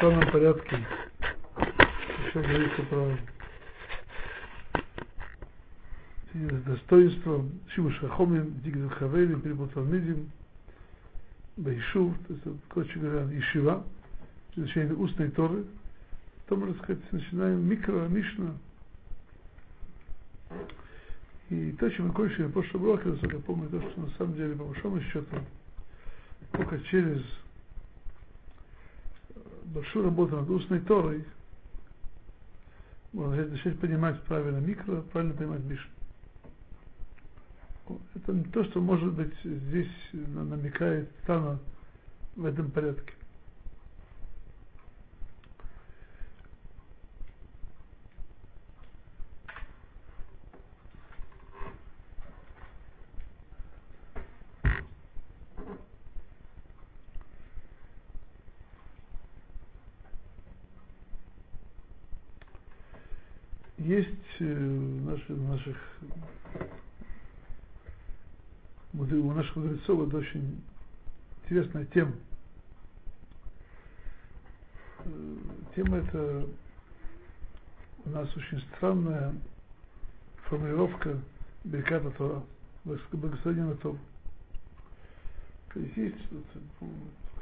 странном порядке. Еще говорится про достоинство Шима Шахомим, Дигдат Хавелим, Перепот Талмидим, Байшув, то есть, короче говоря, Ишива, изучение устной Торы. Потом, можно сказать, начинаем микро, Мишна. И то, чем мы кончили в прошлом уроке, я помню, то, что на самом деле, по большому счету, только через большую работу над устной Торой можно начать понимать правильно микро, правильно понимать Мишну. Это то, что, может быть, здесь намекает Тана в этом порядке. Есть э, в наших, у наших мудрецов это очень интересная тема. Э, тема эта у нас очень странная формулировка Берката Тора, благословения Тора. Есть,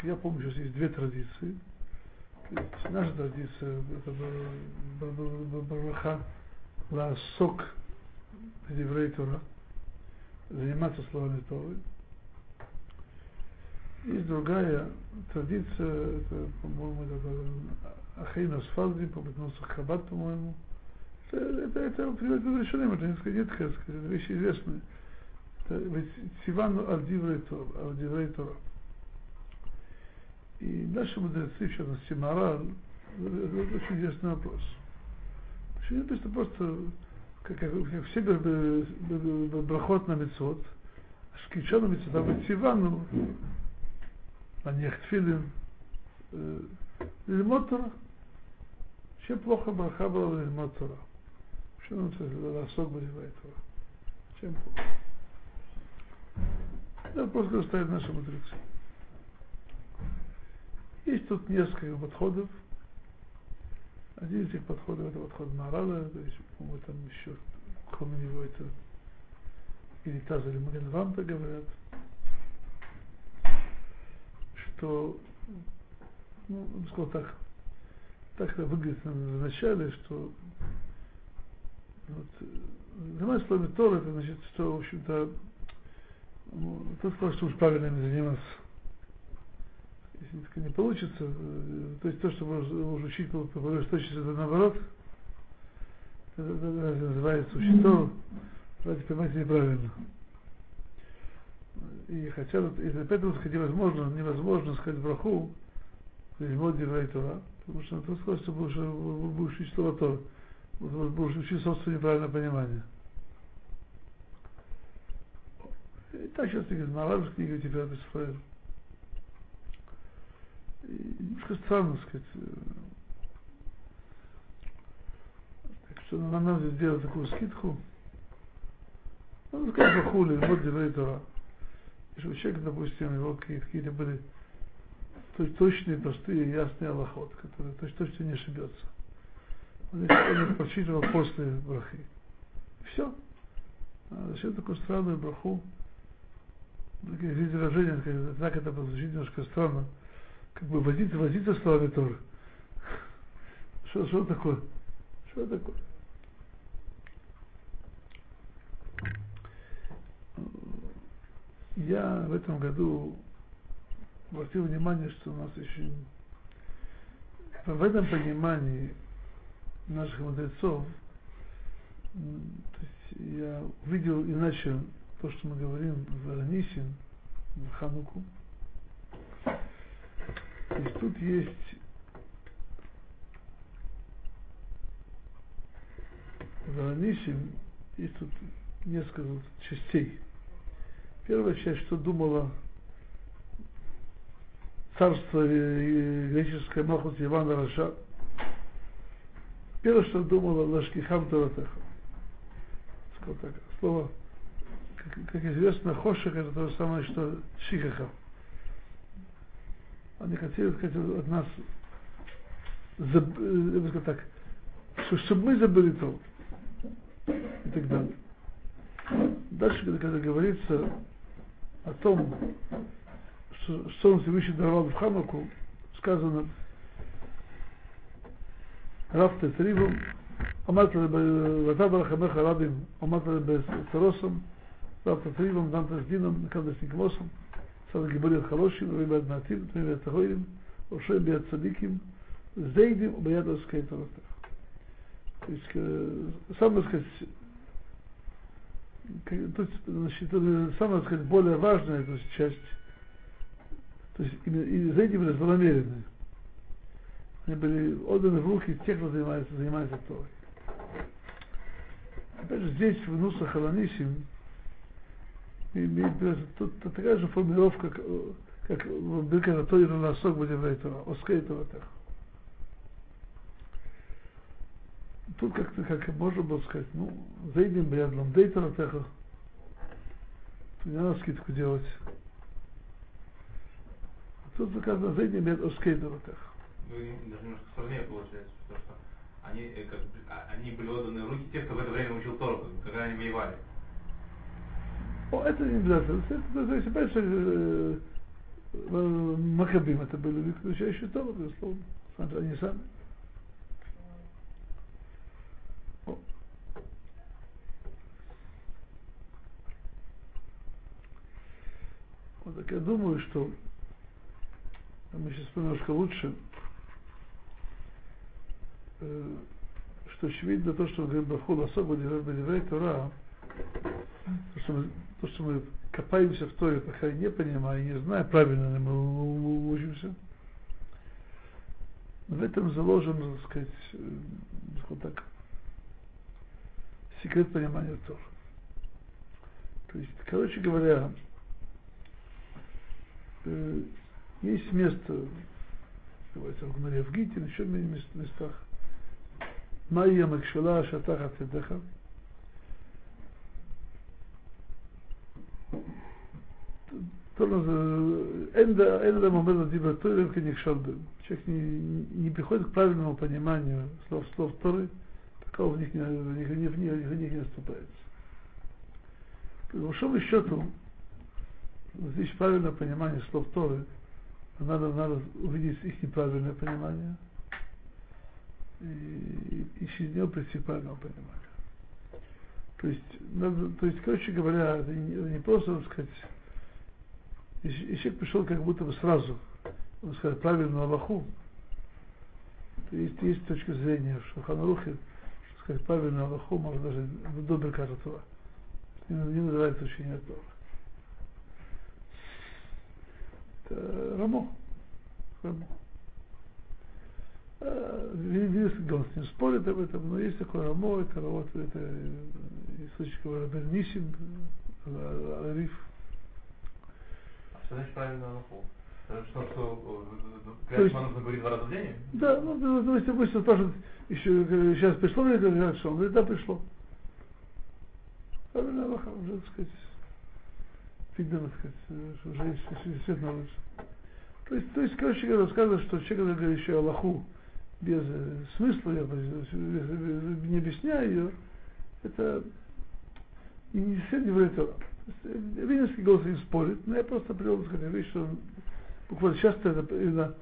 я помню, сейчас есть две традиции. Наша традиция, это Бараха, Ласок, Еврей Тора – заниматься словами Торы. Есть другая традиция, это, по-моему, это Ахейна Сфалди, по-моему, Хаббат, по-моему. Это, это, это приводит к решениям, это несколько нет, сказать, это вещи известные. Это ведь Сивану Альдиврей Тора. И наши мудрецы, в частности, Мораль, это очень интересный вопрос. Очень просто просто как, как, все брахот на мецвод, шкича на мецвод, а вот Сивану, на них тфилин, лильмот Тора. Чем плохо браха была лильмот Тора? Что нам ласок болевает Тора? Чем плохо? Это просто ставят наши мудрецы. Есть тут несколько подходов, один из этих подходов это подход Марала, то есть, по-моему, там еще, кроме него, это или Таз или Магенванта говорят, что, ну, бы сказал так, так это выглядит в начале, что вот, заниматься словами Тор, это значит, что, в общем-то, ну, тот сказал, что уж правильно им заниматься не получится, э, то есть то, что можно учить по точности, это наоборот, это, это, это называется учитель, давайте понимаете неправильно. И хотя вот, и поэтому сказать невозможно, невозможно сказать браху, лильмот диврей Тора, потому что это сказать, что будешь, будешь учить слово Тора, будешь учить собственное неправильное понимание. И так сейчас говорит, на книгах теперь немножко странно сказать. Э, так что нам надо сделать такую скидку. Надо сказать Бахули, вот Деврей Тора. Если у человека, допустим, его какие-то были точные, простые, ясные аллахот, которые то есть точно не ошибется. Он их прочитывал после брахи. Все. А зачем такую странную браху? Такие выражения, так это звучит немножко странно как бы возиться, возиться с словами Торы. Что, что такое? Что такое? Я в этом году обратил внимание, что у нас еще в этом понимании наших мудрецов, то есть я увидел иначе то, что мы говорим в Ранисин, в Хануку, есть тут есть в Анисим есть тут несколько частей. Первая часть, что думала царство греческое Махус Ивана Раша. Первое, что думала Лашкихам Таратеха. Сказал так, слово, как, как известно, Хошек это то же самое, что Шихаха Они хотели сказать от нас заб, э, я бы сказал так, что, чтобы мы забыли то и так далее. Дальше, когда, когда говорится о том, что, что он Всевышний даровал в Хануку, сказано Раф Тесривом, אמרת ואתה ברחמך רבים, אמרת בסרוסם, רב תטריבם, דם תסדינם, נקם דסנקמוסם, צד גיבורי החלושים, רבי ביד מעטים, תמי ביד תהוירים, ראשי ביד צדיקים, зейдим убоят сказать То есть, самое сказать, тут, значит, самое сказать, более важная то есть, часть, то есть именно и зейдим были злонамеренные. Они были отданы в руки тех, кто занимается, занимается Торой. Опять же, здесь в Нуса Халанисим имеет тут такая же формулировка, как в Бирка Тойра Насок Бадеврей Тора, Оскей Тора Тут как-то, как можно было сказать, ну, зайдем бияд ламдей Торатеха, тут не надо скидку делать. Тут сказано, зайдем бияд Оскей Торатеха. Ну, даже немножко сложнее получается, потому что они, э, как, а, они были отданы в руки тех, кто в это время учил Тору, когда они воевали. Это не обязательно. Это, это, понимаешь, э, э, Макабим это были выключающие Тору, безусловно. Они сами. Вот так я думаю, что мы сейчас немножко лучше Э, что очевидно то, что говорит Бахул особо Бедеврей Тора, то, что мы, то, что мы копаемся в Торе, пока не понимая, не зная, правильно ли мы учимся, в этом заложен, так сказать, э, вот так, секрет понимания Тора. То есть, короче говоря, э, есть место, говорится в Гмаре, в Гитин, еще в местах, Майя Макшила Шатаха Тедеха, Torah Энда, Энда Мамеда Диба Торим Канихшалды. Человек не, не приходит к правильному пониманию слов, слов Торы, пока в них не, в них, в них, в них, в них не наступается. По большому счету, здесь правильное понимание слов Торы, надо, надо увидеть их неправильное понимание и, и через него прийти к правильному пониманию. То есть, надо, то есть, короче говоря, это не, не просто, так сказать, если человек пришел как будто бы сразу, он сказать, правильную Аллаху, то есть, есть точка зрения, что Ханарухе, что сказать, правильную Аллаху можно даже до Берката Тура. Не, не называется учение Тора. Это Рамо. Рамо. Видите, он с ним спорит об этом, но есть такой Рамо, это вот это источник Рабернисин, Ариф. А что значит правильно Аллаху? Что, что клятва нужно говорить два раза в день? Да, ну, ну, ну если обычно спрашивают, еще сейчас пришло ли это что? Он говорит, да, пришло. Правильно Аллаха, уже, так сказать, видно, так сказать, уже есть на улице. То есть, то есть, короче говоря, рассказывает, что человек, говорит еще Аллаху, без э, смысла, я не объясняю ее, это и не все не врет Тора. Вининский голос не спорит, но я просто привел сказать вещь, что буквально часто это именно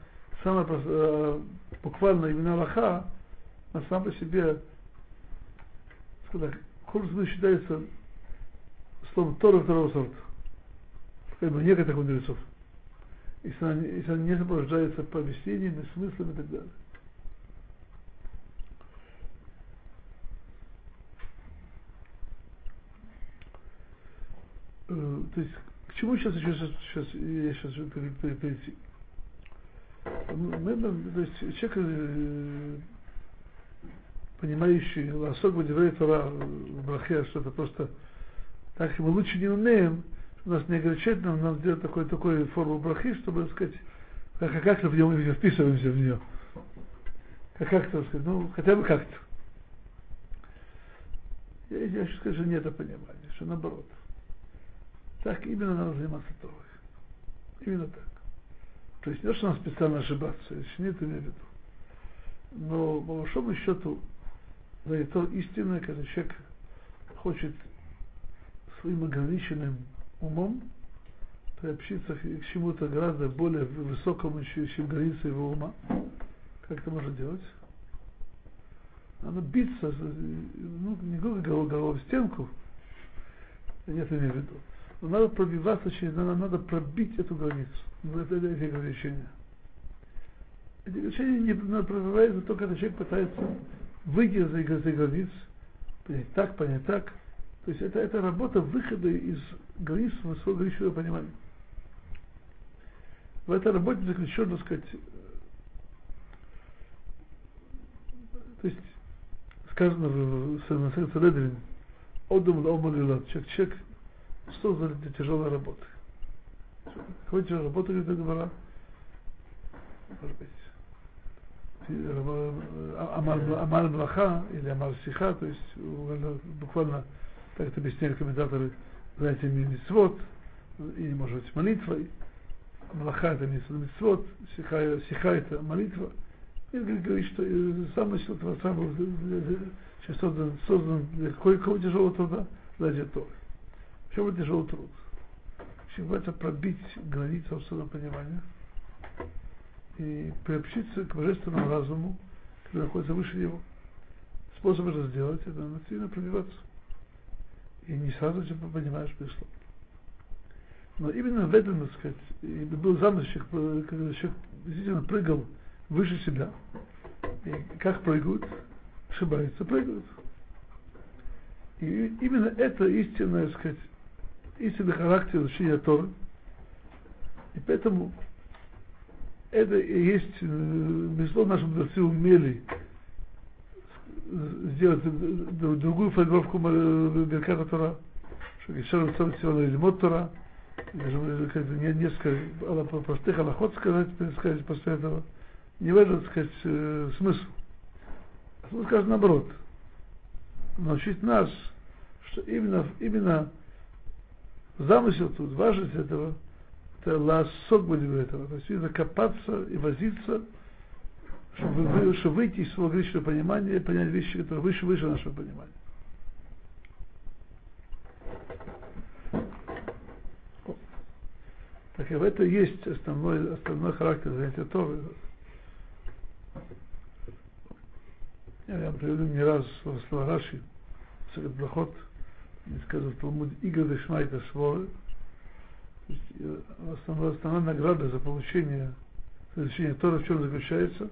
самое э, буквально именно Аллаха, на сам по себе, сказать, хуже смысл считается словом Тора второго сорта. Как бы некоторых мудрецов. Если она, если она не сопровождается повестениями, смыслами и так далее. Э, то есть, к чему сейчас сейчас, сейчас я сейчас перейти? Мы, то есть, человек, э, понимающий особо Деврей Тора в Брахе, что это просто так мы лучше не умеем, нас не огорчает нам, нам сделать такой, такой форму брахи, чтобы сказать, как, как-то в нем вписываемся в нее. Как как-то сказать, ну, хотя бы как-то. Я, я сказать, что нет понимания, что наоборот. Так именно надо заниматься Торой. Именно так. То есть не то, что надо специально ошибаться, если нет, имею в виду. Но по большому счету, да, это истинное, когда человек хочет своим ограниченным умом приобщиться к чему-то гораздо более высокому, чем границы его ума. Как это можно делать? Надо биться, ну, не головой, головой в стенку, это имею в виду. Надо пробиваться через, надо, надо пробить эту границу, это, это, эти ограничения. Эти ограничения не пробиваются только когда человек пытается выйти за, за границ, понять так, понять так. То есть это, это работа выхода из границ своего граничного понимания. В этой работе заключено, так сказать, то есть сказано в Санасен Одум Омалилат, человек, человек создан для тяжелой работы. Какой тяжелой работы, говорит Гмара? Может быть, Амаль Млаха или Амаль Сиха, то есть буквально, так это объясняют комментаторы, знаете, митцвот, или, может быть, молитвой. Млаха это митцвот, сиха, сиха это молитва. И говорит, что замысел Творца был создан, создан для какого тяжелого труда? Ради Торы. Почему тяжелый труд? Чем это пробить границы собственного понимания и приобщиться к божественному разуму, который находится выше него. Способ это сделать, это нативно пробиваться. И не сразу тебя понимаешь пришло. Но именно в этом, так сказать, был замысел, когда человек действительно прыгал выше себя. И как прыгают? Ошибаются, прыгают. И именно это истинное, так сказать, истинный характер изучения Торы. И поэтому это и есть, э, безусловно, наши мудрецы умели сделать другую формировку Берката Тора, что еще раз всего Лимот Тора, несколько простых аллахот сказать, сказать после этого – не в этом, сказать, э, смысл. А смысл скажет наоборот. Научить нас, что именно, именно замысел тут, важность этого, это ласок будем этого. То есть именно копаться и возиться, чтобы, чтобы выйти из своего греческого понимания и понять вещи, которые выше, выше нашего понимания. Так и в этом есть основной, основной характер занятия Торы. Я вам приведу не раз слова Раши, Сагат Брахот, сказано в Талмуде, Игорь Дешмайта Шворы, э, основная, основная награда за получение, за получение Тора в чем заключается.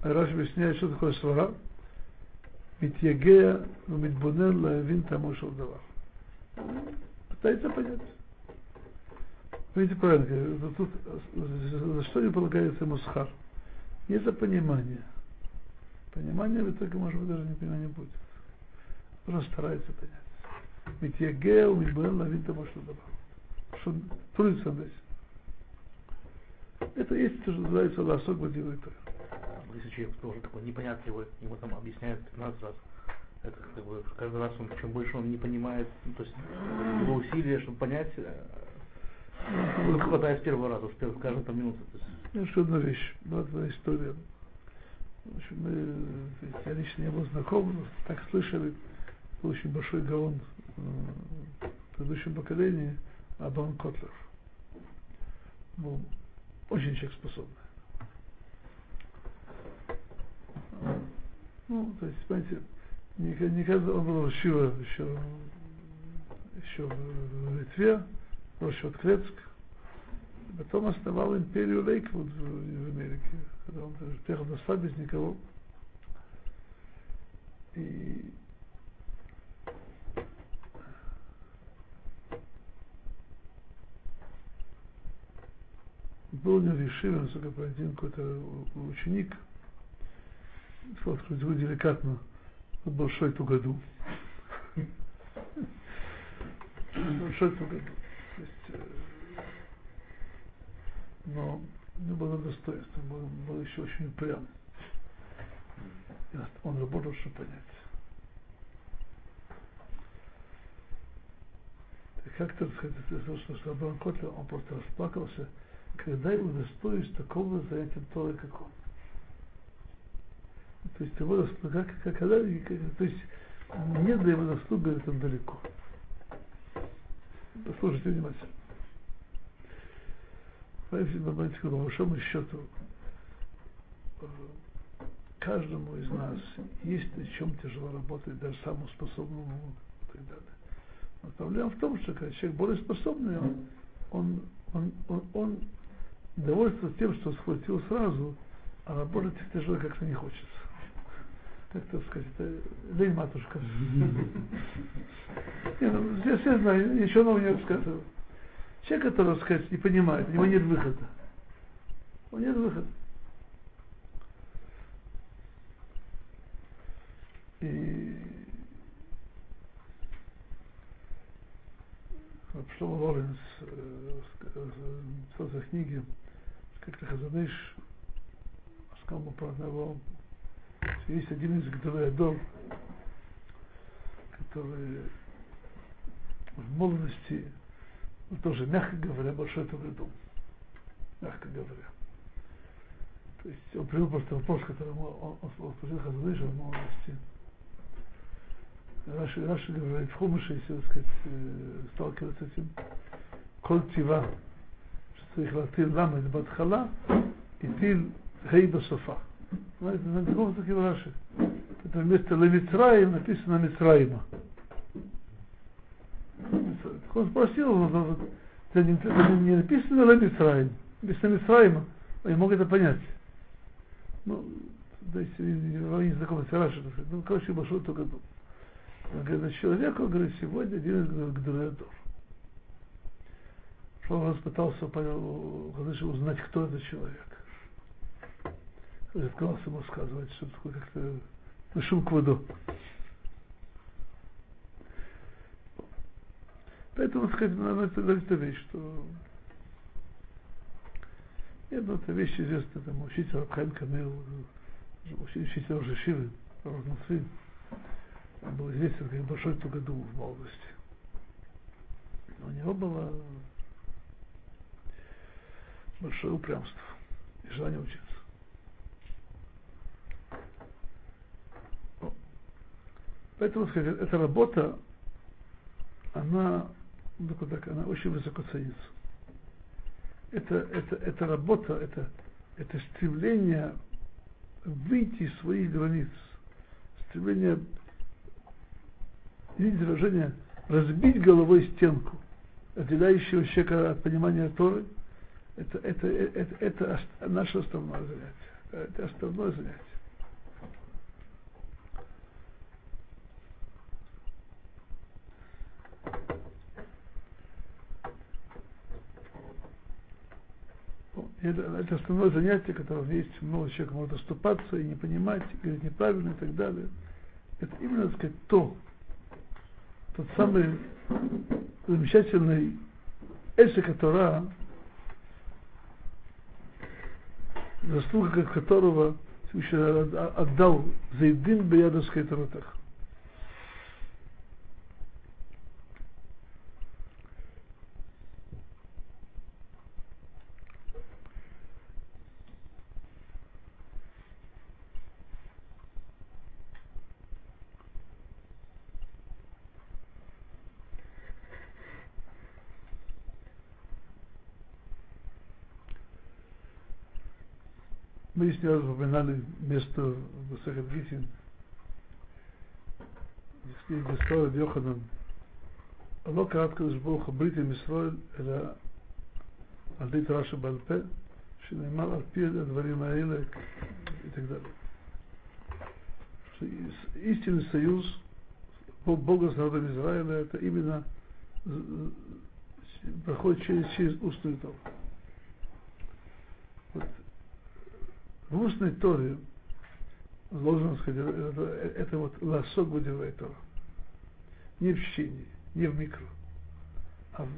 Раш объясняет, что такое свара. Митьягея, митбунен, лавин, таму шалдава. Пытается понять. Видите правильно, тут за что не полагается ему схар? Не за понимание. Понимание в итоге, может быть, даже не понимание будет. Просто старается понять. Ведь я гео, мидбуэн, лавин тому, что добавил. Что трудится над этим. Это есть то, что называется ласок бадивый Если человек тоже такой непонятливый, ему там объясняют 15 раз, это как бы каждый раз он, чем больше он не понимает, ну, то есть его усилия, чтобы понять, ну, хватает с первого раза, с каждой там минуты. Еще одна вещь, была твоя история. В общем, мы, я лично не был знаком, но так слышали, был очень большой гаон э, в предыдущем поколении, Абан Котлер. Был очень человек способный. Ну, то есть, понимаете, никогда он был Шива еще, еще в Литве, Рошват Клецк, потом основал империю Лейквуд в, в Америке когда он приехал на слаб без никого. И был у него решил, насколько по один какой-то ученик, сказал, деликатно, большой тугоду. большой тугоду. То есть, э, но не было достоинства, был, был еще очень упрям. Он работал, чтобы понять. Как-то, что, что Абрам Котлер, он просто расплакался, когда его удостоились такого занятия Торы, как он. То есть его заслуга, как, как, как, то есть нет до его заслуги там далеко. Послушайте внимательно. Понимаете, по большому счету, э, каждому из нас есть на чем тяжело работать, даже самому способному и так далее. Но проблема в том, что когда человек более способный, он, он, он, он, он довольствуется тем, что схватил сразу, а работать тяжело как-то не хочется. Как то сказать, это лень матушка. Ну, здесь я знаю, еще нового не рассказывал. Человек, который, сказать, не понимает, у него нет выхода. У него нет выхода. И Шлома Лоренс в своей книге как-то Хазаныш сказал про одного есть один из Гдалеадов, который в молодости, ну, тоже, мягко говоря, большой Тугадум. Мягко говоря. То есть он привел просто вопрос, который он, он, он спросил Хазаныша в молодости. Раши, Раши говорит, в Хумыше, если, так сказать, э, сталкиваться с этим, что их латил ламет батхала, и тил гей басофа. Знаете, на другом языке в Раши. Это вместо Левицраим написано Мицраима. Он спросил, но это не, это не написано Левицраим, написано Мицраима. Он не мог это понять. Ну, то есть, не знакомы с Раши, ну, короче, большой только дом. Он говорит, сегодня один из Он пытался узнать, кто этот человек. Отказался ему сказывать, что такое как-то шум к воду. Поэтому, сказать, надо это, это вещь, что нет, ну, это вещь известная, там, учитель Рабхайм Камил, учитель уже Шивы, Равнацин, он был известен как большой тугоду в молодости. У него было большое упрямство и желание учиться. Поэтому, сказать, эта работа, она, ну, так, она очень высоко ценится. Это, это, эта работа, это, это стремление выйти из своих границ, стремление видите выражение разбить головой стенку, отделяющего человека от понимания Торы, это, это, это, это, наше основное занятие. Это основное занятие. Это, это основное занятие, которое есть много человек может оступаться и не понимать, и говорить неправильно и так далее. Это именно, так сказать, то, тот самый замечательный Эсэ Тора, заслуга которого отдал Зайдин Беядовской Торотах. Мы здесь раз упоминали место в Сахат Гитин, где строит Йоханан. לא קראת קדוש ברוך הוא ברית עם ישראל, אלא על די תורה שבעל פה, שנאמר על פי הדברים האלה и так далее. Истинный союз Бога с народом Израиля, это именно проходит через, через устную Тору. Вот в устной Торе должен сказать, это, это вот лосок выдевает Тора. Не в чтении, не в микро. А в,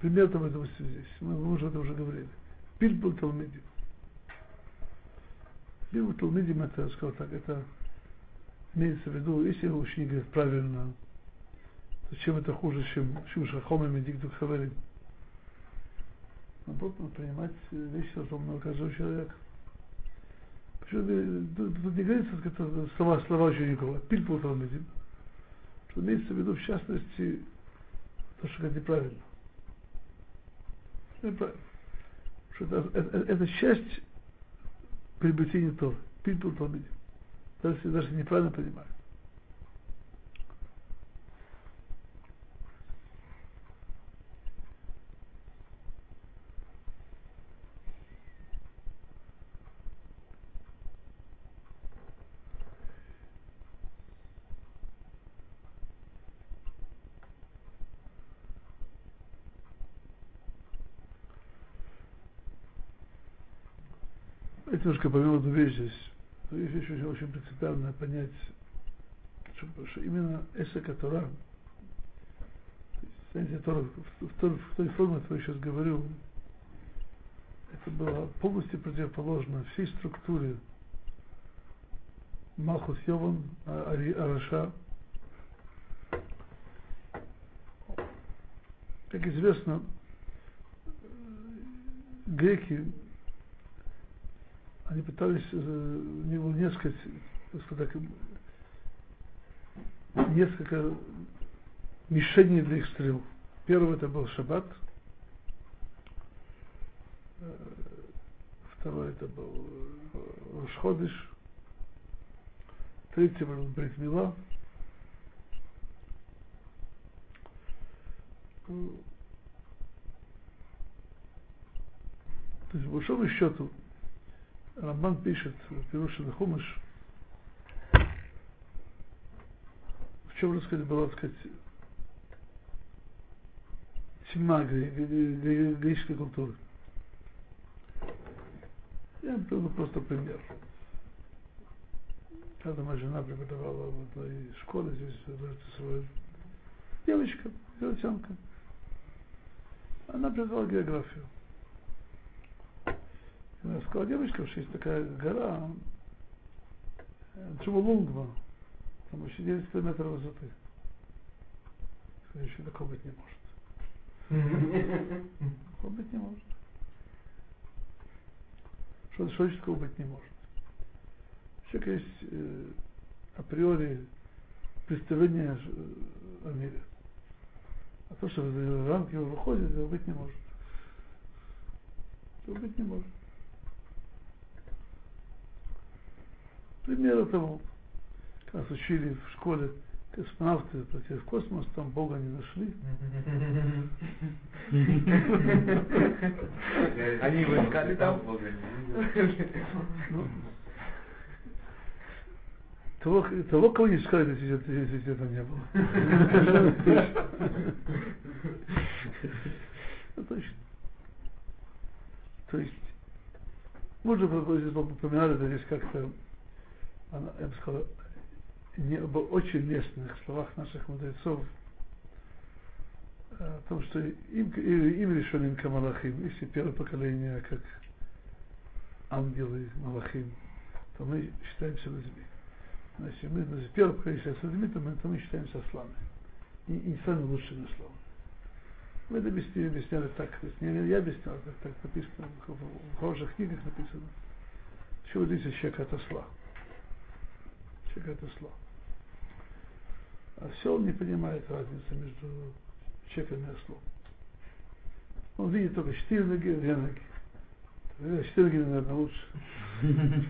пример того, это здесь. Мы, мы уже это уже говорили. Бильбул Талмидим. Бильбул Талмидим, это, сказал так, это имеется в виду, если ученик говорит правильно, то чем это хуже, чем Шушахомим и Диктук Хаверим? Наоборот, принимать вещи разумного каждого человека. Тут, не говорится, слова, слова еще никого. Пильпул Талмидим. Что имеется в виду, в частности, то, что это неправильно. Неправильно. Что это, это, это часть приобретения Торы. Пильпул Талмидим. Даже если даже неправильно понимаю. Это немножко помимо одну вещь здесь. Есть еще очень принципиальное понять, что, что именно эса Тора, знаете, Тора, в, той, в той форме, которую я сейчас говорю, это было полностью противоположно всей структуре Малхус Йован, Араша. Как известно, греки они пытались, э, у них было несколько, так несколько мишеней для их стрел. Первый это был шаббат, э, второй это был э, Рошходыш, третий был Бритмила, то есть, по большому счету, Рамбан пишет в Пируше Хумыш, в чем, так сказать, была, так сказать, тьма греческой культуры. Я приведу просто пример. Когда моя жена преподавала в одной школе здесь, в свою девочка, девчонка, она преподавала географию. Я сказал девочка, что есть такая гора, Джумалунгма, там еще 9 километров высоты. Еще такого быть не может. Такого быть не может. Что, что еще такого быть не может? Человек есть э, априори представление о мире. А то, что в рамки его выходит, этого быть не может. Этого быть не может. Примеры того, как нас учили в школе космонавты полетели в космос, там Бога не нашли. Они его искали там? Ну, того, того, кого не искали, если, этого не было. Ну, точно. То есть, можно здесь упоминали, здесь как-то она, я бы сказал, не, об очень лестных словах наших мудрецов, о том, что им, им решенным Камалахим, если первое поколение как ангелы Малахим, то мы считаемся людьми. Если мы значит, первое поколение считаемся людьми, то мы, то мы считаемся славами. И, и самыми лучшими славами. Мы это объясняли, объясняли так, то есть не я объяснял, так, так написано, в, в хороших книгах написано. Чего здесь человек от осла? Человек это зло. А все он не понимает разницы между человеком и ослом. Он видит только четыре ноги, две ноги. Четыре ноги, наверное, лучше.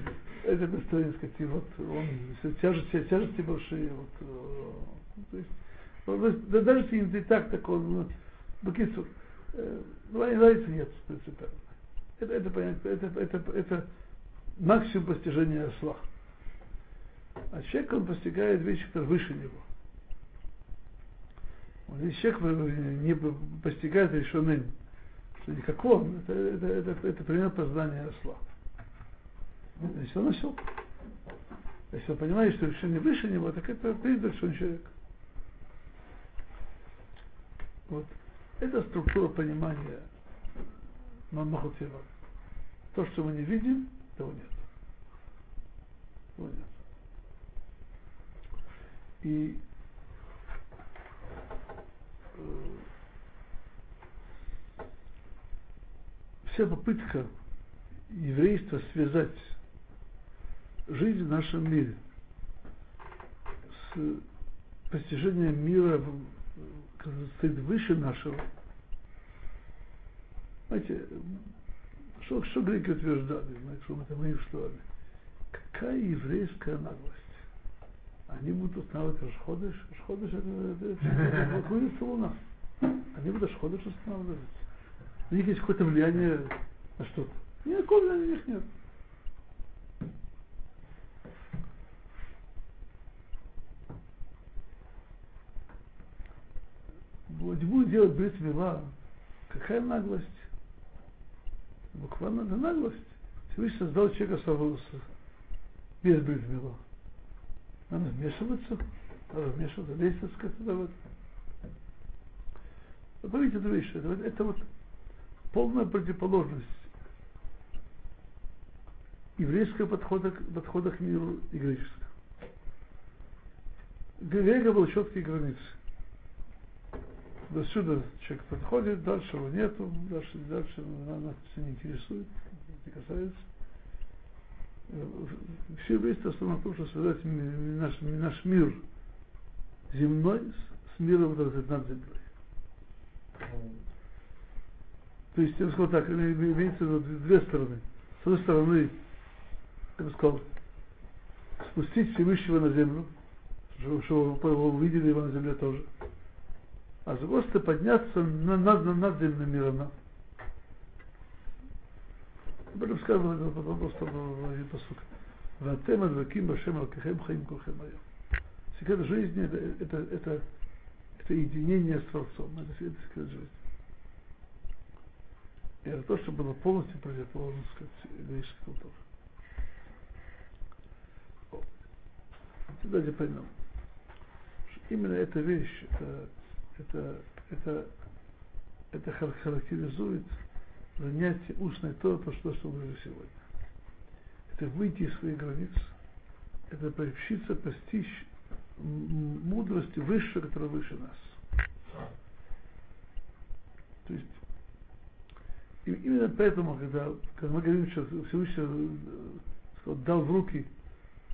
Это настроение, сказать, и вот он тяжести, тяжести большие, вот, э, то есть, да, даже если не так, так он, ну, Бакису, э, разницы нет принципиально. Это, это, понятно, это, это, это максимум постижения осла. А человек, он постигает вещи, которые выше него. Вот если человек не постигает решенным, что не как он, это, это, это, это пример познания осла. Если он осел. Если он понимает, что решение выше него, так это признак, что он человек. Вот. Это структура понимания Махутева. То, что мы не видим, того нет. Того нет. И э, вся попытка еврейства связать жизнь в нашем мире, с постижением мира, который стоит выше нашего. Знаете, что, что греки утверждали, что мы там им что Какая еврейская наглость. Они будут устанавливать Рашходыш. Рашходыш это, это, это, это луна. Они будут Рашходыш устанавливать. У них есть какое-то влияние на что-то. Никакого влияния у них нет. Вот будет делать брит мила, какая наглость. Буквально это наглость. Всевышний создал человека без брит мила. Надо вмешиваться, надо вмешиваться, лезть, так сказать, туда вот. Вы поймите эту вещь, это, это вот полная противоположность еврейского подхода, подхода к миру и греческого. Грека был четкие границы. До сюда человек подходит, дальше его нету, дальше, дальше нас все не интересует, не касается. Все еврейство основано на том, что связать наш, наш мир земной с миром, который над землей. То есть, я бы сказал так, имеется в виду две стороны. С одной стороны, я бы сказал, спустить Всевышнего на землю, чтобы его увидели его на земле тоже. А с другой стороны, подняться над, над, над земным миром. Об этом сказано просто в посук. Ватем адваким башем алкахем хаим кулхем айом. Секрет жизни это, это, это, это единение с Творцом. Это секрет жизни. И это то, что было полностью противоположно, сказать, греческой культуре. Давайте поймем, что именно эта вещь, это, это, это, это характеризует занятие устной то, то, что, мы сегодня. Это выйти из своих границ, это приобщиться, постичь мудрости выше, которая выше нас. То есть именно поэтому, когда, когда мы говорим, что Всевышний э, дал в руки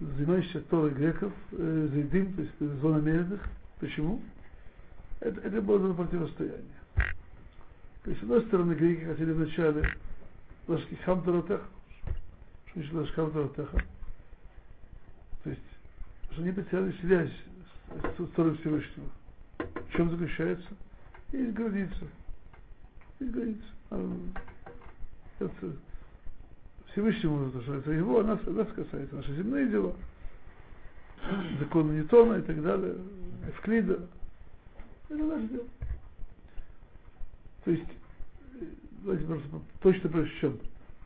занимающихся Торой греков, э, Зайдим, то есть злонамеренных, почему? Это, это было за противостояние. То есть, с одной стороны, греки хотели вначале Лашкихам Таратеха. Что значит Лашкихам Таратеха? То есть, что они потеряли связь с, с Торой Всевышнего. В чем заключается? Есть граница. Есть граница. А, это Всевышнему, что это его, а нас, нас касается, наши земные дела. Законы Ньютона и так далее, Эвклида. Это наше дело. То есть, давайте просто точно прочтем.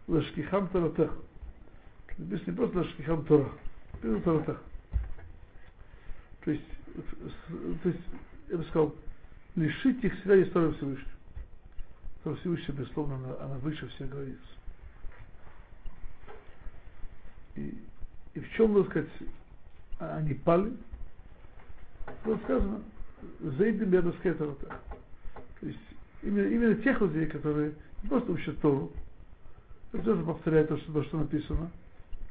Лашкихам Таратех. Написано не просто Лашкихам Тора. Написано Таратех. То есть, то есть, я бы сказал, лишить их связи с Торой Всевышним. Тора Всевышний, безусловно, она, она выше всех границ. И, и в чем, так сказать, они пали? Вот сказано, Зайдем Ядовская Тарата. То есть именно, именно тех людей, которые не просто учат Тору, это тоже повторяет то, что, то, что написано,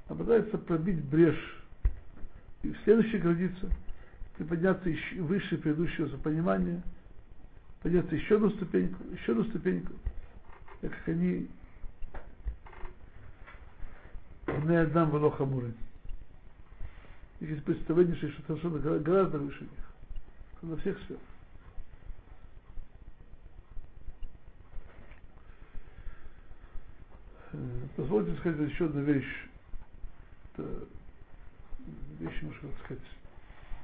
а пытаются пробить брешь и в следующей границе приподняться еще выше предыдущего понимания, подняться еще одну ступеньку, еще одну ступеньку, так как они не Адам Велоха Муры. Их есть представление, что что-то гораздо выше них. На всех сферах. Позвольте сказать еще одну вещь. Это вещь, можно сказать,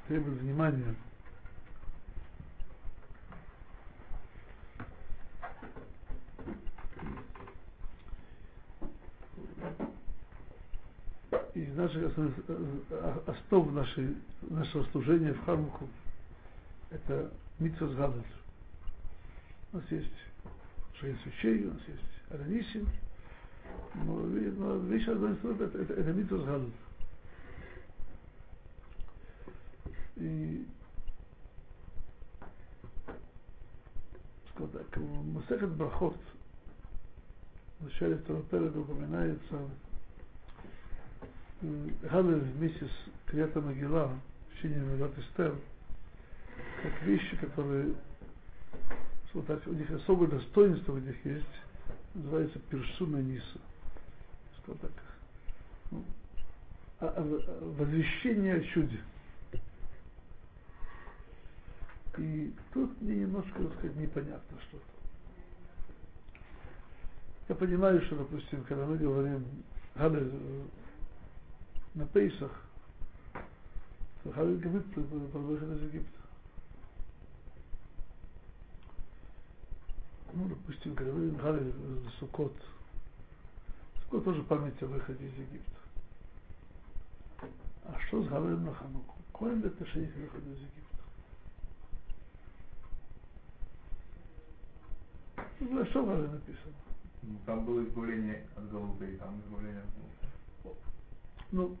требует внимания. из наших основ нашей, нашего служения в Хануку это Митсус Гадаль. У нас есть Шейн Сучей, у нас есть Аранисин, но, вещь одна это, это, это Митсус Гадаль. И сказал так, Масехет Брахот в начале второго переда упоминается Галиль вместе с Криата Могила в течение Мегат Эстер, как вещи, которые вот так, у них особое достоинство у них есть, называется персуна Ниса. Что так? Ну, а, а, возвещение о чуде. И тут мне немножко, так сказать, непонятно что-то. Я понимаю, что, допустим, когда мы говорим Галиль на Пейсах, то говорит про выход из Египта. Ну, допустим, когда мы Галиль Сукот, Сукот тоже память о выходе из Египта. А что с Галиль на Хануку? Какое отношение к выходу из Египта? Ну, что в Галиль написано? Ну, Там было избавление от голубей, там избавление от голубей. Ну,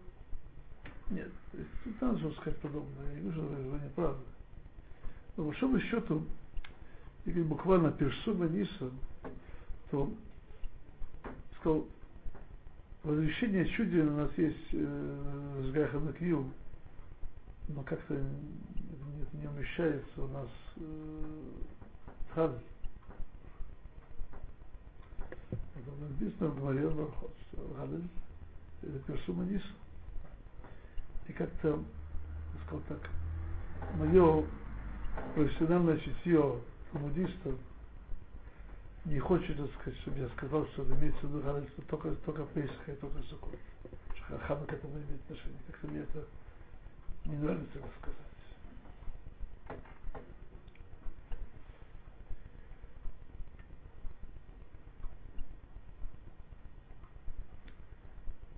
нет, то есть надо сказать подобное. Я вижу, что это неправда. Но по большому счету, если буквально персума Ниса, то сказал, возвещение чуди у нас есть э, с Гахана Кью, но как-то не, не умещается у нас э. Это написано в Гмаре Бархот, это персума Ниса. И как-то, сказал так, мое профессиональное чутье талмудиста не хочет, сказать, чтобы я сказал, что это имеется в виду что только, только Пейсха и только Сукот. Хана к этому имеет отношение. Как-то мне это не нравится это сказать.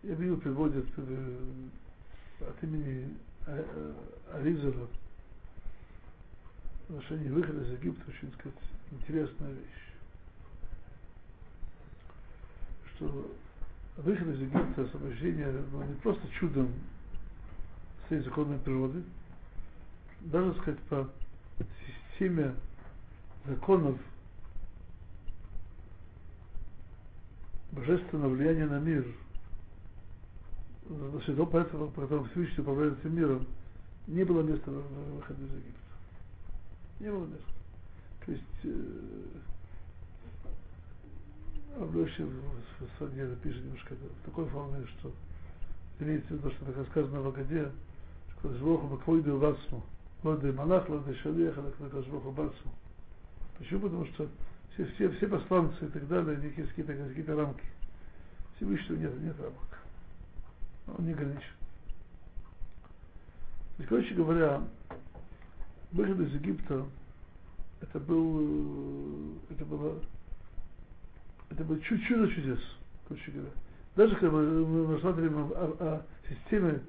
Я видел, приводят э, от имени Аризера в отношении выхода из Египта очень, сказать, интересная вещь. Что выход из Египта, освобождение было не просто чудом всей законной природы, даже, сказать, по системе законов божественного влияния на мир – Значит, до этого, по которому Всевышний управляет этим миром, не было места выхода из Египта. Не места. То есть э, Авлёши в Саде пишет немножко в такой форме, что имеется в виду, что так сказано в Агаде, что Злоху Баквойду Вацму, Лоды Монах, Лоды Шалеха, Злоху Бацму. Почему? Потому что все, все, все посланцы и так далее, у них есть какие-то какие рамки. Всевышнего нет, нет рамок он не ограничен. То есть, короче говоря, выход из Египта это был это было это было чудо чудес, короче говоря. Даже когда мы рассматриваем о, о, о системе,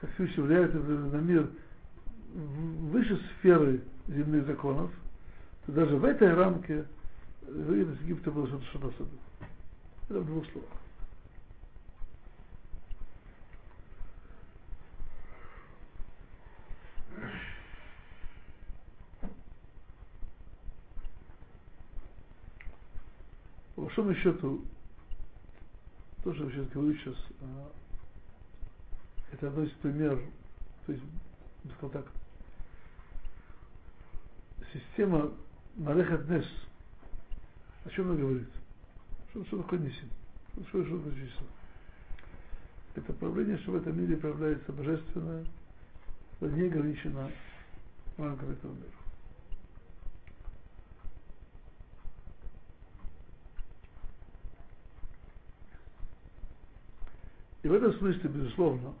как Всевышний влияет на мир выше сферы земных законов, то даже в этой рамке выход из Египта было что-то что особенное. Это в двух словах. Большому счету, то, что я сейчас говорю сейчас, а, это одно из примеров, то есть, я сказал так, система Марехат Нес, о чем она говорит? Что, что такое Нисим? Что, что такое число? Это правление, что в этом мире проявляется божественное, не ограничено рамками этого мира. И в этом смысле, безусловно,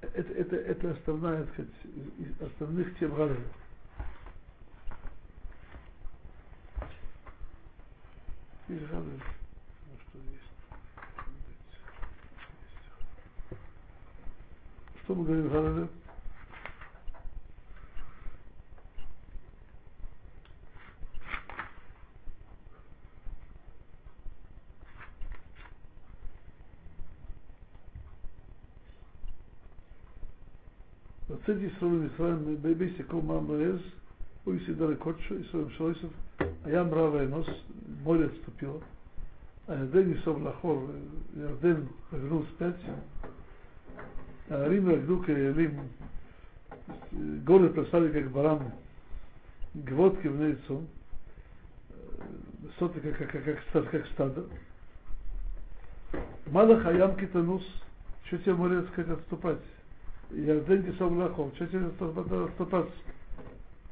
это, это, это основная, так сказать, из основных тем Галя. Из Галя, ну, что есть. Что мы говорим в Галя? тези ספרים מצרים, בי סיכום מה מרז, הוא יסידה לקודשו, ישראל שלויסף, הים רב האנוס, מוריאס סטופיו, הירדן יסוב לאחור, ירדן רגלו ספציה, הערים רגלו כאיילים, גולת פרסלי כגברם, גבות כבני צום, סוטה כסטדה, מלך הים כתנוס, שתיה מוריאס כתתופציה. как стадо. Малах Аям Китанус, что тебе море сказать отступать?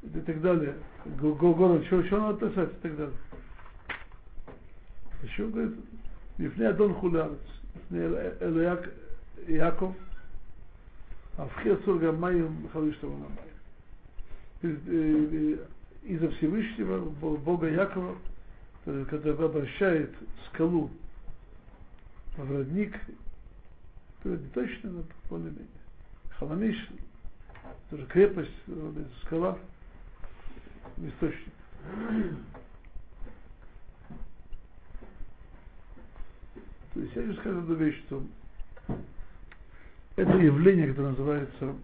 Ярден Исов Лахор, что тебе отступать? И так далее. Город, что, что надо писать и так далее. Почему говорит, לפני אדון חולארץ, לפני אלוהי יעקב, הפכי אסור גם מים בכלל ישתרו מים. Из-за Всевышнего, Бога Якова, когда обращает скалу в родник, то это не точно, но более-менее. Халамиш, тоже крепость, скала, источник. То есть я же скажу одну вещь, что это явление, которое называется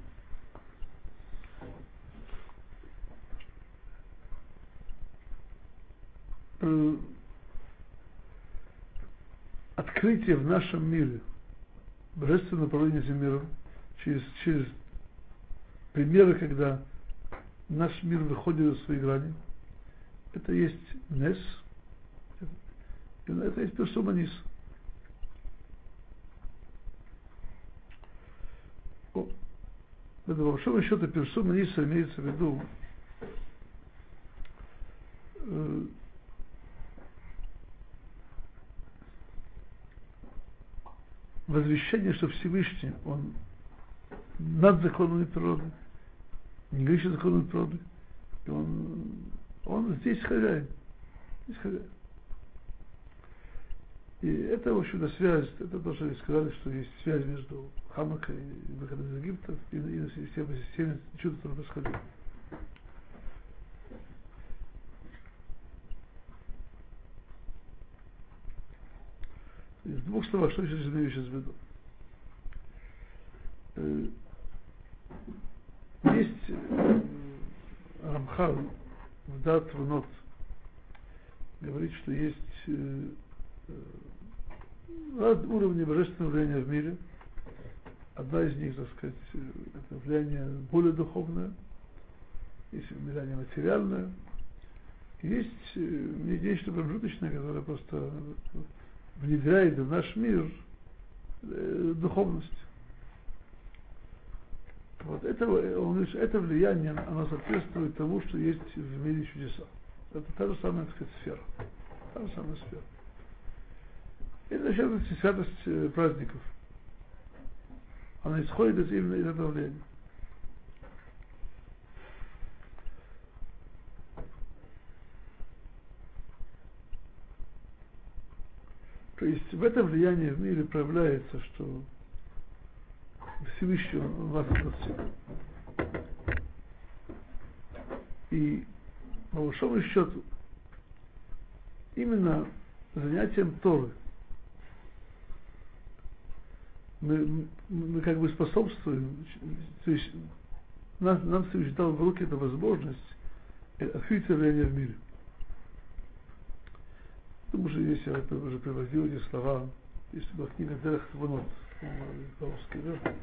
открытие в нашем мире, божественное направление за миром, через, через примеры, когда наш мир выходит из своей грани, это есть Нес, это есть персуманис. Это, по большому счету, персона Ниса имеется в виду э, возвещение, что Всевышний, Он над законами природы, не грешит законами природы, Он, он здесь хозяин, здесь хозяин. И это, в общем-то, связь, это то, что вы сказали, что есть связь между Хамакой и выходом из Египта и, и системой, системой чуда, которое происходило. В двух словах, что я сейчас имею сейчас в виду? Э, есть э, Рамхал в Дат Внот говорит, что есть э, уровни божественного влияния в мире. Одна из них, так сказать, это влияние более духовное, есть влияние материальное, есть нечто промежуточное, которое просто внедряет в наш мир духовность. Вот это, он говорит, это влияние, оно соответствует тому, что есть в мире чудеса. Это та же самая, так сказать, сфера. Та же самая сфера. Это святость, святость праздников. Она исходит из, именно из этого влияния. То есть в этом влиянии в мире проявляется, что Всевышний Он вас всего. И по большому счету именно занятием Торы – мы, мы как бы способствуем, то есть нам, нам Всевышний дал в руки эту возможность открыть влияние в мире. Потому что здесь я уже приводил эти слова, есть была книга Дерех Твонот, по-русски, да?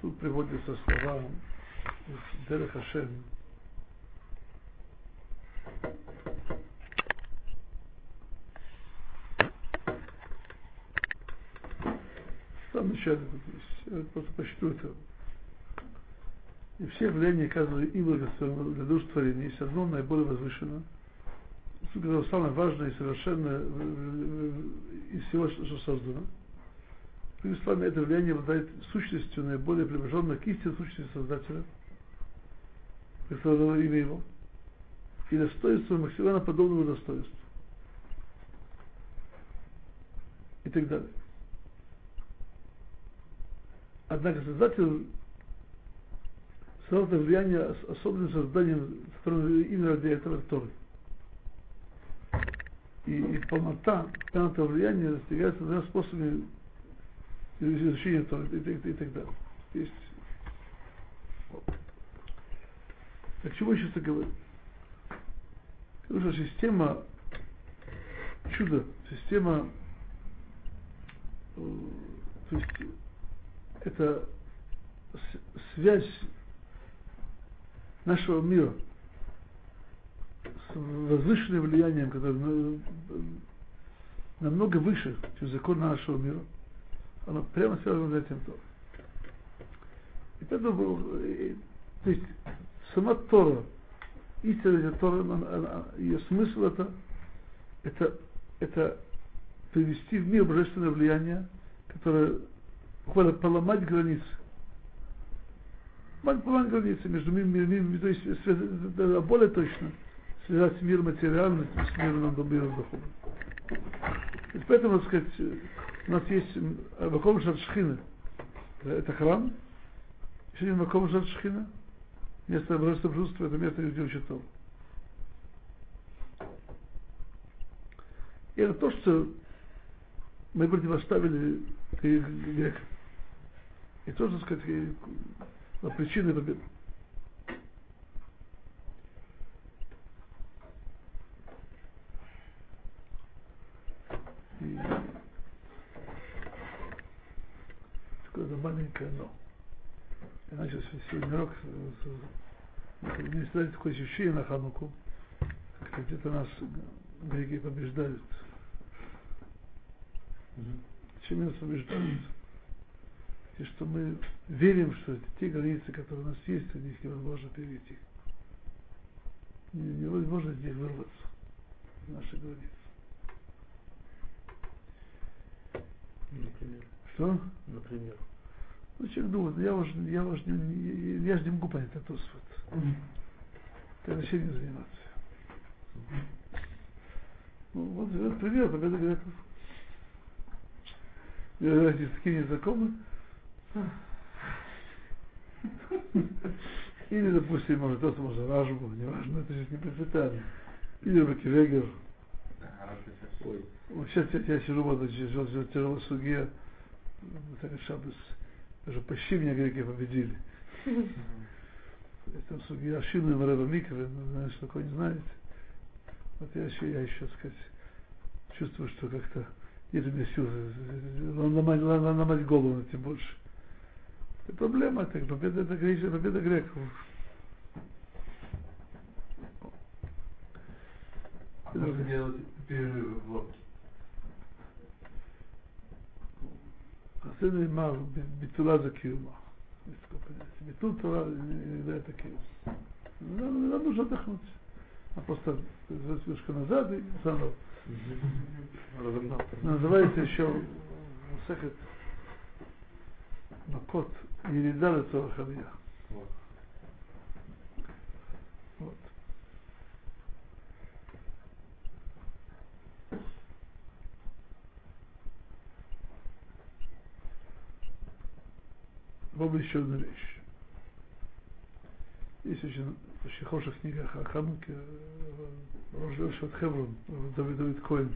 Тут приводятся слова Дерех Хашем, самом начале тут есть. Я просто прочту это. И все влияния оказывали и благословенно для душ творения. Есть одно наиболее возвышенное, которое самое важное и совершенное из всего, что создано. Другими словами, это влияние обладает сущностью наиболее приближенной к истинной сущности Создателя, представленного имя его, и достоинство максимально подобного достоинству. И так далее. Однако Создатель создал влияние особенным созданием, именно для этого Торы. И, и полнота этого влияния достигается двумя способами изучения Торы и, и, и, так далее. Есть. Так чего сейчас говорю? Потому что система чудо, система, э, то есть это связь нашего мира возвышенным влиянием, которое намного выше, чем закон нашего мира, оно прямо связано с этим то. И поэтому, то есть, сама Тора, истинная Тора, ее смысл это, это, это привести в мир божественное влияние, которое буквально поломать границы. Поломать границы между миром, то есть, более точно, связать мир материальности с миром, миром духовным. Поэтому, так сказать, у нас есть Маком Шаршхина, это храм, еще один Маком Шаршхина, место божественного присутствия, это место, где учат Тору. И это то, что мы противоставили грекам. И тоже, так сказать, причины победы. И такое маленькое но. Иначе сегодня урок, не ставить такое ощущение на Хануку, как где-то нас греки побеждают. Чем нас побеждают? И что мы верим, что те границы, которые у нас есть, у них невозможно перейти. Невозможно из них вырваться, из наших границ. Например. Что? Например. Ну, человек думает, я уже, я уже не, я же не могу понять это вот. Это вообще не заниматься. Ну, вот, вот пример победы греков. Эти такие незнакомы. Или, допустим, может, тот, может, Рашбу, неважно, это же не принципиально. Или Рокивегер. Ой. Сейчас я, я сижу, вот, тяжело судья, так Шабас, даже почти меня греки победили. Это судья Ашину и Рэба Микве, знаешь, такое не знаете. Вот я еще, я еще, сказать, чувствую, что как-то нет у меня сил ломать, ломать голову тем больше. Это проблема, это победа, это греческая победа греков. А делать перерывы в лодке? חסיד נאמר ביטולה זה קיומה. ביטול תורה иногда это киум. Не нужно отдохнуть. А просто немножко назад и заново. Называется еще Сехет Макот Ерида Лецора Попробуй еще одну вещь. Есть очень, очень хорошая книга о Хануке, Рождешот Хеврон, Давид Давид Коин.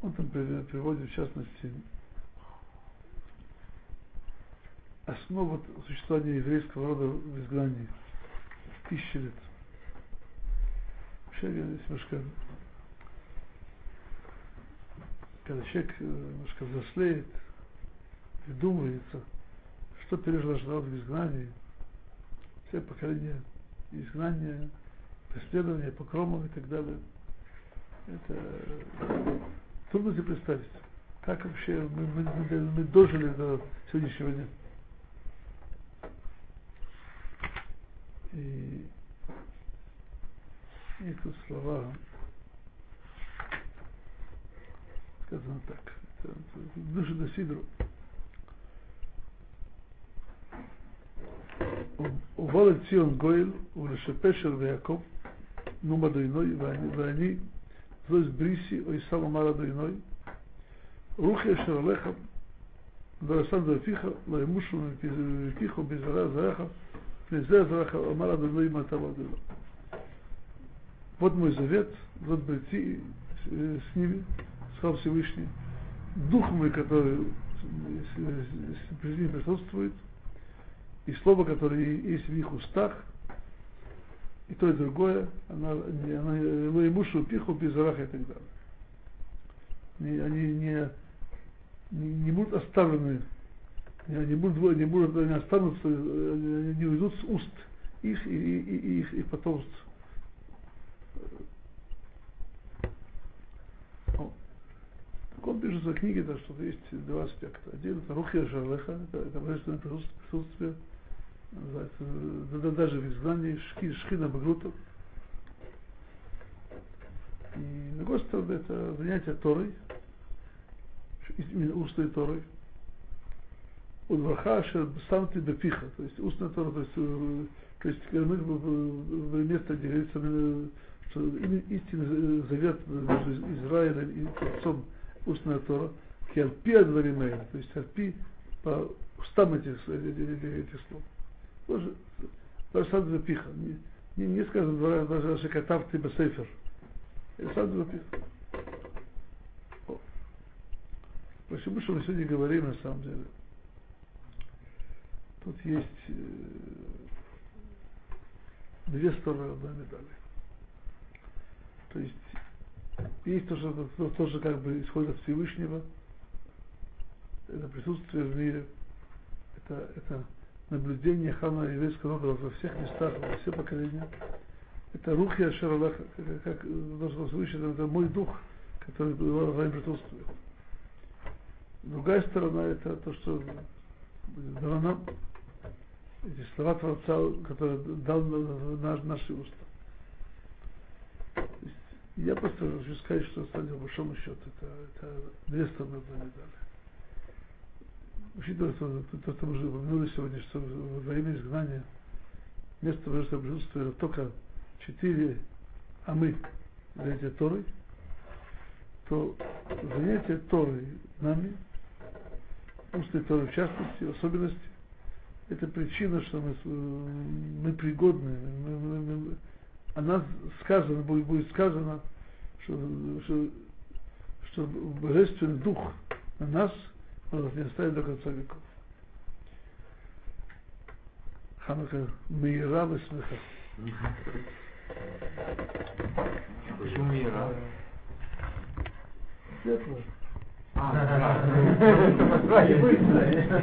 Он там приводит, в частности, основу существования еврейского рода в изгнании. Тысячи лет. Вообще, немножко когда человек э, немножко взрослеет, придумывается, что пережил народ в изгнании, все поколения изгнания, преследования, покромов и так далее. Это трудно себе представить, как вообще мы, мы, мы, дожили до сегодняшнего дня. И, и тут слова сказано так. Душа до Сидру. ובא לציון גואל ולשפשר ויעקב נום אדוני ואני זו בריסי או יסל אמר אדוני רוחי אשר עליך ורסן דרפיך לא ימושו מפיך ובזרע זרעך מפני זה זרעך אמר אדוני מה אתה אדוני Вот мой завет, вот брити с ними, сказал Всевышний, дух мой, который при ним присутствует, и слово, которое есть в их устах, и то, и другое, она, она его имушу пиху раха и так далее. Они, не, не, будут оставлены, они будут, не будут, они останутся, они уйдут с уст их и, и, и, и их, их потомств. Так он пишет в книге, да, что есть два аспекта. Один это рухия шарлеха, это, это божественное присутствие, называется, да, даже в изгнании шки, шхина багрута. И на другой стороны это занятие Торой, именно устной Торой. Удваха шер сам ты бепиха, то есть устная Тора, то есть, э, то есть мы место, где говорится, что истинный завет между Израилем и Отцом устная Тора, хиальпи адваримейна, то есть альпи по устам этих, этих слов. Тоже, сам запиха. Не, не, сказано даже шакатав ты бесейфер. Это сам запиха. Почему что мы сегодня говорим на самом деле? Тут есть э, две стороны одной медали. То есть есть то, что то, тоже как бы исходит от Всевышнего, это присутствие в мире, это, это наблюдение хана еврейского народа во всех местах, во все поколения. Это рух я Шаралах, как, как то, что слышит, это мой дух, который в вами присутствует. Другая сторона это то, что дано нам эти слова Творца, которые дал наш, наши уста. Я просто хочу сказать, что по большому счету это, это две стороны одной медали. Учитывая то, то, что мы упомянули сегодня, что во время изгнания место божественного присутствия только четыре а мы занятия Торой, то занятие Торой нами, устной Торой в частности, в особенности, это причина, что мы, мы пригодны, мы, мы, мы, о нас сказано, будет, будет сказано, что, что, что божественный дух на нас, он нас не оставит до конца веков. Ханука Мейра Весмеха. Почему Мира? Светло. А, да.